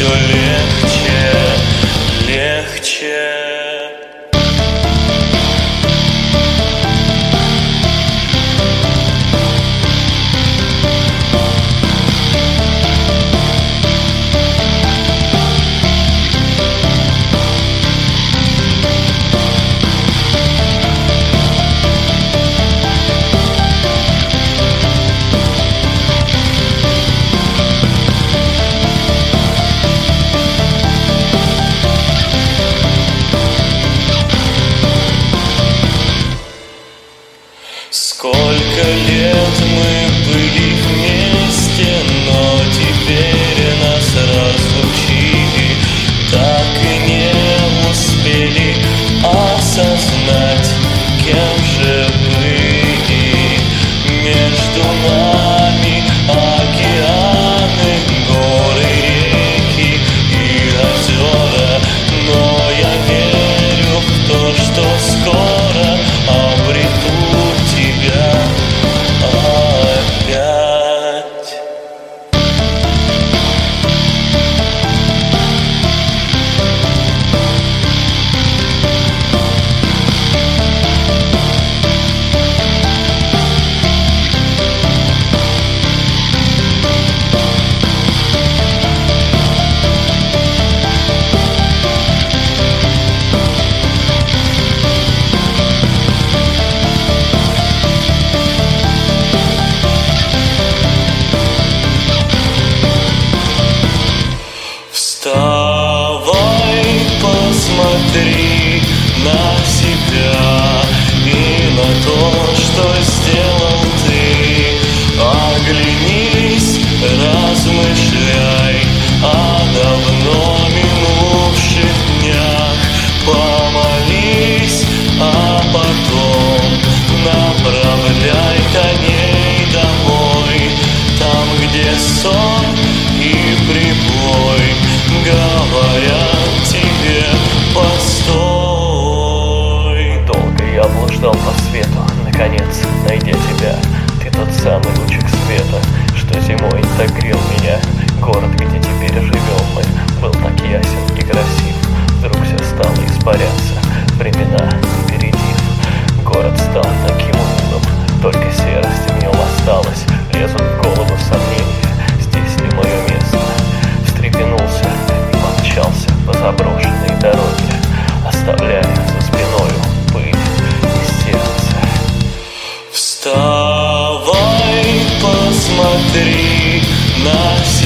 Все легче, Сколько лет мы были потом. Направляй коней домой Там, где сон и прибой. Говорят тебе постой Долго я блуждал по свету Наконец, найдя тебя. Ты тот самый лучик света Что зимой так грел меня. Город, где теперь живем мы Был так ясен и красив. Вдруг все стало испаряться. lost.